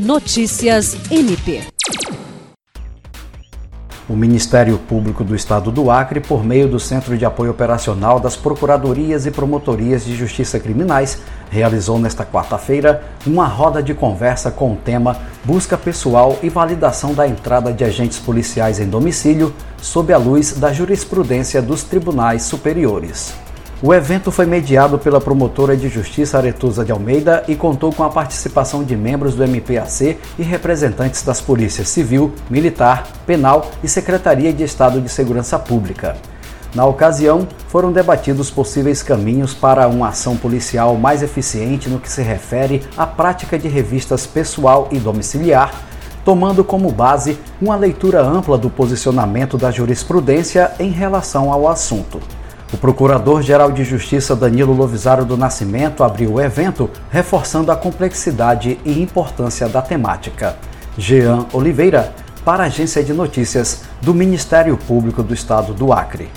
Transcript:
Notícias MP. O Ministério Público do Estado do Acre, por meio do Centro de Apoio Operacional das Procuradorias e Promotorias de Justiça Criminais, realizou nesta quarta-feira uma roda de conversa com o tema Busca Pessoal e Validação da Entrada de Agentes Policiais em Domicílio, sob a luz da jurisprudência dos Tribunais Superiores. O evento foi mediado pela promotora de justiça Aretusa de Almeida e contou com a participação de membros do MPAC e representantes das polícias civil, militar, penal e Secretaria de Estado de Segurança Pública. Na ocasião, foram debatidos possíveis caminhos para uma ação policial mais eficiente no que se refere à prática de revistas pessoal e domiciliar, tomando como base uma leitura ampla do posicionamento da jurisprudência em relação ao assunto. O Procurador-Geral de Justiça Danilo Lovisaro do Nascimento abriu o evento, reforçando a complexidade e importância da temática. Jean Oliveira, para a Agência de Notícias do Ministério Público do Estado do Acre.